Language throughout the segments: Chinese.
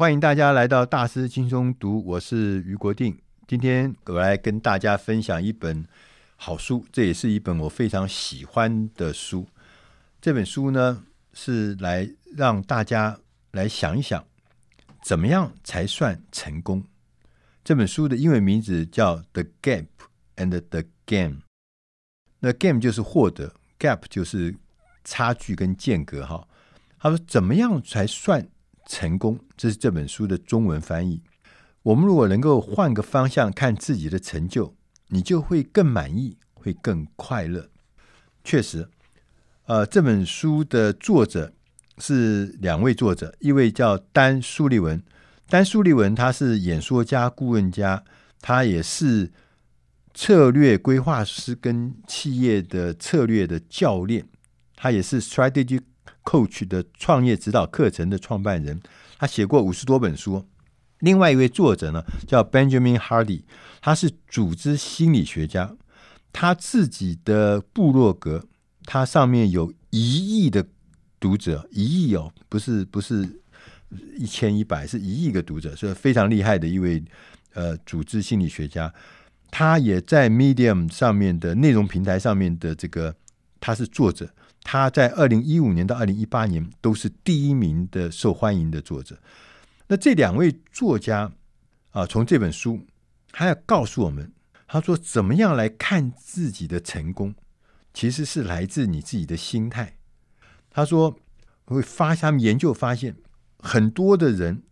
欢迎大家来到大师轻松读，我是余国定。今天我来跟大家分享一本好书，这也是一本我非常喜欢的书。这本书呢，是来让大家来想一想，怎么样才算成功。这本书的英文名字叫《The Gap and the Game》。那 Game 就是获得，Gap 就是差距跟间隔。哈，他说怎么样才算成功？这是这本书的中文翻译。我们如果能够换个方向看自己的成就，你就会更满意，会更快乐。确实，呃，这本书的作者是两位作者，一位叫丹·苏利文。丹·苏利文他是演说家、顾问家，他也是策略规划师跟企业的策略的教练，他也是 Strategy Coach 的创业指导课程的创办人，他写过五十多本书。另外一位作者呢，叫 Benjamin Hardy，他是组织心理学家，他自己的部落格，他上面有一亿的读者，一亿哦，不是不是。一千一百是一亿个读者，是非常厉害的一位呃组织心理学家。他也在 Medium 上面的内容平台上面的这个，他是作者。他在二零一五年到二零一八年都是第一名的受欢迎的作者。那这两位作家啊，从这本书，他要告诉我们，他说怎么样来看自己的成功，其实是来自你自己的心态。他说会发，他们研究发现。很多的人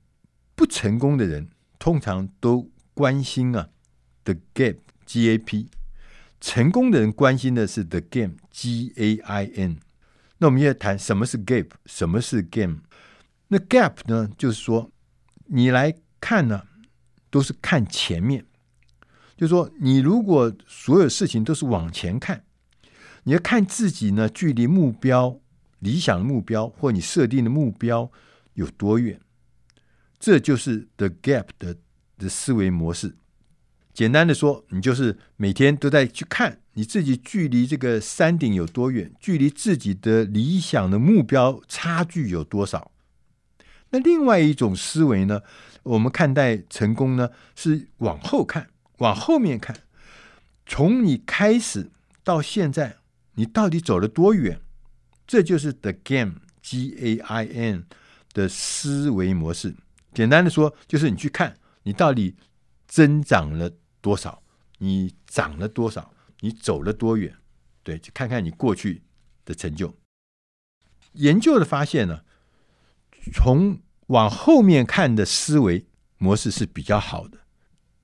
不成功的人，通常都关心啊，the gap，G A P。成功的人关心的是 the game，G A I N。那我们要谈什么是 gap，什么是 game？那 gap 呢，就是说你来看呢，都是看前面。就是说，你如果所有事情都是往前看，你要看自己呢，距离目标、理想的目标或你设定的目标。有多远？这就是 the gap 的的思维模式。简单的说，你就是每天都在去看你自己距离这个山顶有多远，距离自己的理想的目标差距有多少。那另外一种思维呢，我们看待成功呢，是往后看，往后面看，从你开始到现在，你到底走了多远？这就是 the game，G A I N。的思维模式，简单的说，就是你去看你到底增长了多少，你长了多少，你走了多远，对，就看看你过去的成就。研究的发现呢，从往后面看的思维模式是比较好的。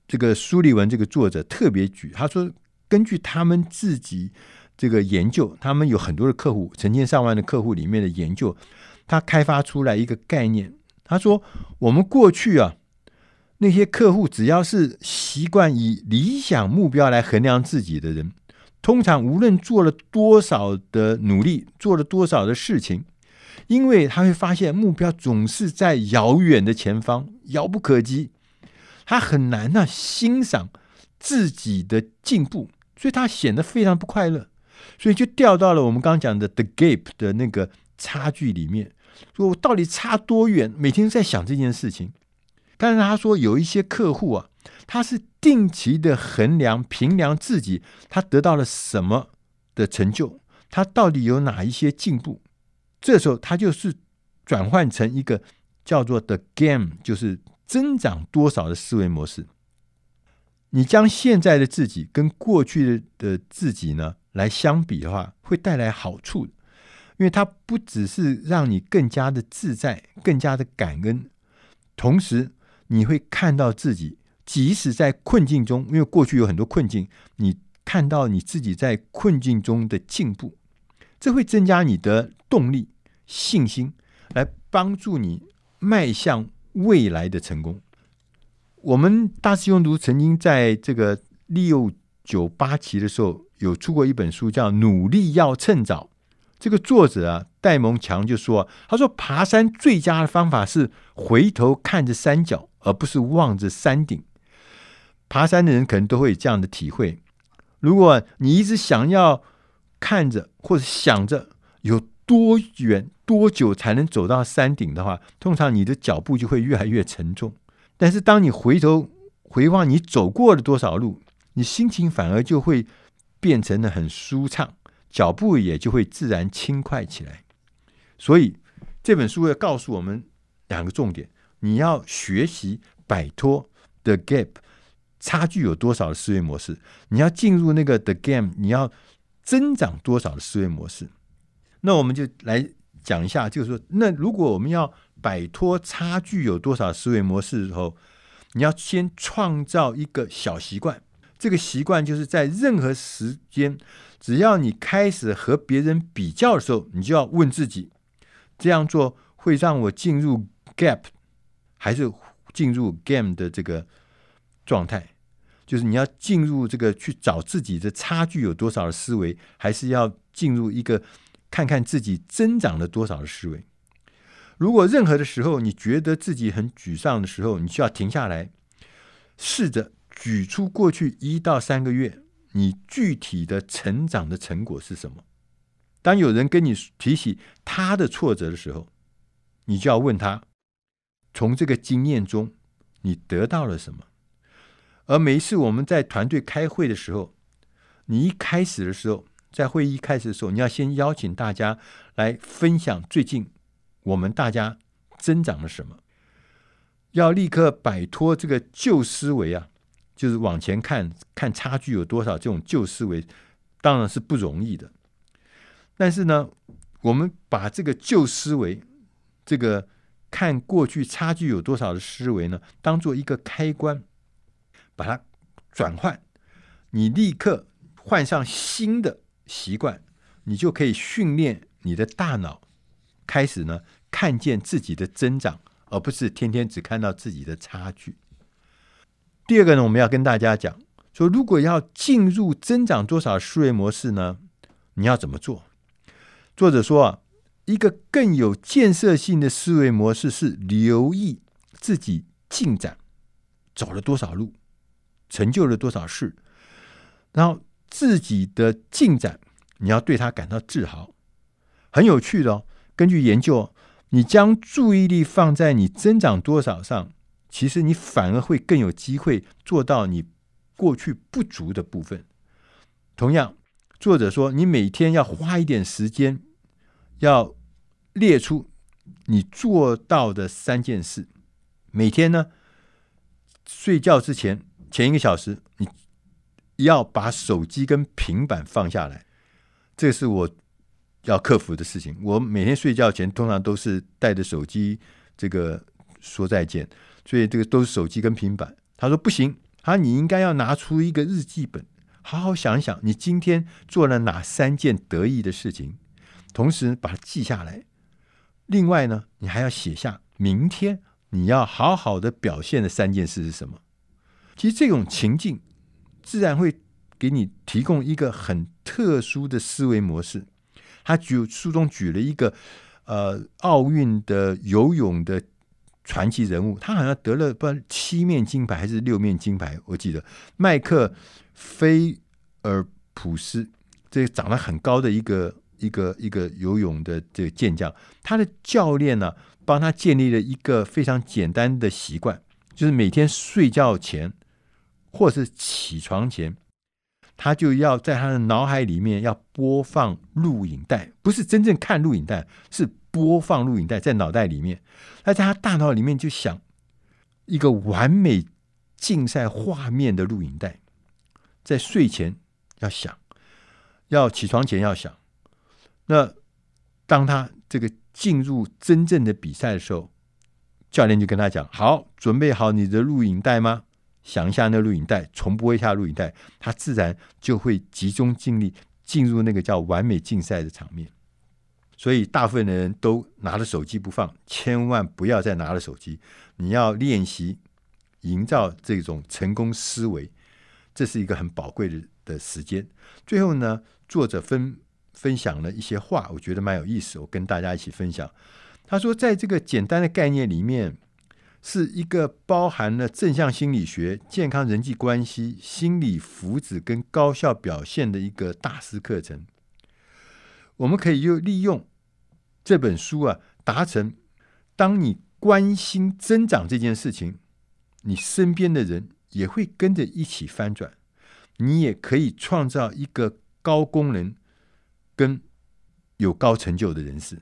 这个苏利文这个作者特别举，他说，根据他们自己这个研究，他们有很多的客户，成千上万的客户里面的研究。他开发出来一个概念，他说：“我们过去啊，那些客户只要是习惯以理想目标来衡量自己的人，通常无论做了多少的努力，做了多少的事情，因为他会发现目标总是在遥远的前方，遥不可及，他很难呢、欣赏自己的进步，所以他显得非常不快乐，所以就掉到了我们刚刚讲的 the gap 的那个差距里面。”说我到底差多远？每天在想这件事情。但是他说有一些客户啊，他是定期的衡量、评量自己，他得到了什么的成就，他到底有哪一些进步。这时候他就是转换成一个叫做 “the game”，就是增长多少的思维模式。你将现在的自己跟过去的自己呢来相比的话，会带来好处。因为它不只是让你更加的自在、更加的感恩，同时你会看到自己，即使在困境中，因为过去有很多困境，你看到你自己在困境中的进步，这会增加你的动力、信心，来帮助你迈向未来的成功。我们大师兄读曾经在这个六九八期的时候，有出过一本书，叫《努力要趁早》。这个作者啊，戴蒙强就说：“他说爬山最佳的方法是回头看着山脚，而不是望着山顶。爬山的人可能都会有这样的体会。如果你一直想要看着或者想着有多远多久才能走到山顶的话，通常你的脚步就会越来越沉重。但是当你回头回望你走过了多少路，你心情反而就会变成了很舒畅，脚步也就会自然轻快起来。所以这本书要告诉我们两个重点：你要学习摆脱 the gap 差距有多少的思维模式，你要进入那个 the game，你要增长多少的思维模式。那我们就来讲一下，就是说，那如果我们要摆脱差距有多少思维模式的时候，你要先创造一个小习惯。这个习惯就是在任何时间，只要你开始和别人比较的时候，你就要问自己：这样做会让我进入 gap，还是进入 game 的这个状态？就是你要进入这个去找自己的差距有多少的思维，还是要进入一个？看看自己增长了多少的思维。如果任何的时候你觉得自己很沮丧的时候，你就要停下来，试着举出过去一到三个月你具体的成长的成果是什么。当有人跟你提起他的挫折的时候，你就要问他：从这个经验中你得到了什么？而每一次我们在团队开会的时候，你一开始的时候。在会议开始的时候，你要先邀请大家来分享最近我们大家增长了什么。要立刻摆脱这个旧思维啊，就是往前看看差距有多少，这种旧思维当然是不容易的。但是呢，我们把这个旧思维，这个看过去差距有多少的思维呢，当做一个开关，把它转换，你立刻换上新的。习惯，你就可以训练你的大脑，开始呢看见自己的增长，而不是天天只看到自己的差距。第二个呢，我们要跟大家讲说，如果要进入增长多少思维模式呢，你要怎么做？作者说啊，一个更有建设性的思维模式是留意自己进展，走了多少路，成就了多少事，然后。自己的进展，你要对他感到自豪，很有趣的哦。根据研究，你将注意力放在你增长多少上，其实你反而会更有机会做到你过去不足的部分。同样，作者说，你每天要花一点时间，要列出你做到的三件事。每天呢，睡觉之前前一个小时，你。要把手机跟平板放下来，这是我要克服的事情。我每天睡觉前通常都是带着手机，这个说再见，所以这个都是手机跟平板。他说不行，他你应该要拿出一个日记本，好好想想你今天做了哪三件得意的事情，同时把它记下来。另外呢，你还要写下明天你要好好的表现的三件事是什么。其实这种情境。自然会给你提供一个很特殊的思维模式。他举书中举了一个呃奥运的游泳的传奇人物，他好像得了不七面金牌还是六面金牌，我记得麦克菲尔普斯，这长得很高的一个一个一个游泳的这个健将，他的教练呢帮他建立了一个非常简单的习惯，就是每天睡觉前。或是起床前，他就要在他的脑海里面要播放录影带，不是真正看录影带，是播放录影带在脑袋里面。他在他大脑里面就想一个完美竞赛画面的录影带，在睡前要想，要起床前要想。那当他这个进入真正的比赛的时候，教练就跟他讲：“好，准备好你的录影带吗？”想一下那录影带，重播一下录影带，他自然就会集中精力进入那个叫完美竞赛的场面。所以大部分的人都拿着手机不放，千万不要再拿着手机。你要练习营造这种成功思维，这是一个很宝贵的的时间。最后呢，作者分分享了一些话，我觉得蛮有意思，我跟大家一起分享。他说，在这个简单的概念里面。是一个包含了正向心理学、健康人际关系、心理福祉跟高效表现的一个大师课程。我们可以又利用这本书啊，达成当你关心增长这件事情，你身边的人也会跟着一起翻转，你也可以创造一个高功能跟有高成就的人士。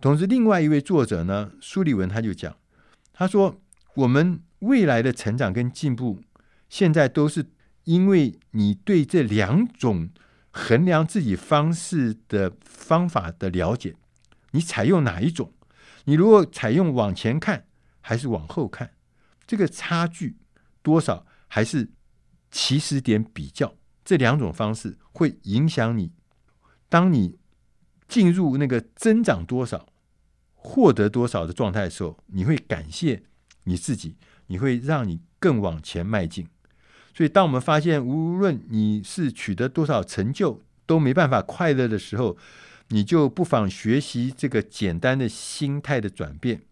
同时，另外一位作者呢，苏利文他就讲，他说：“我们未来的成长跟进步，现在都是因为你对这两种衡量自己方式的方法的了解，你采用哪一种？你如果采用往前看还是往后看，这个差距多少，还是起始点比较，这两种方式会影响你。当你进入那个增长多少。”获得多少的状态的时候，你会感谢你自己，你会让你更往前迈进。所以，当我们发现无论你是取得多少成就都没办法快乐的时候，你就不妨学习这个简单的心态的转变。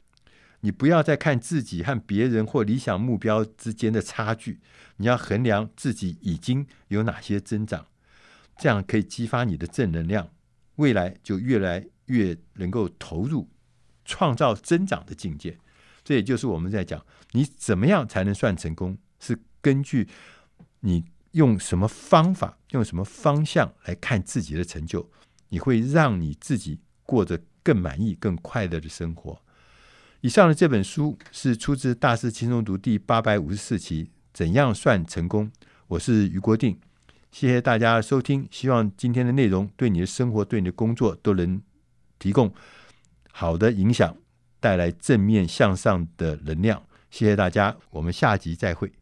你不要再看自己和别人或理想目标之间的差距，你要衡量自己已经有哪些增长，这样可以激发你的正能量，未来就越来越能够投入。创造增长的境界，这也就是我们在讲，你怎么样才能算成功？是根据你用什么方法、用什么方向来看自己的成就，你会让你自己过着更满意、更快乐的生活。以上的这本书是出自《大师轻松读》第八百五十四期，《怎样算成功》。我是余国定，谢谢大家的收听。希望今天的内容对你的生活、对你的工作都能提供。好的影响，带来正面向上的能量。谢谢大家，我们下集再会。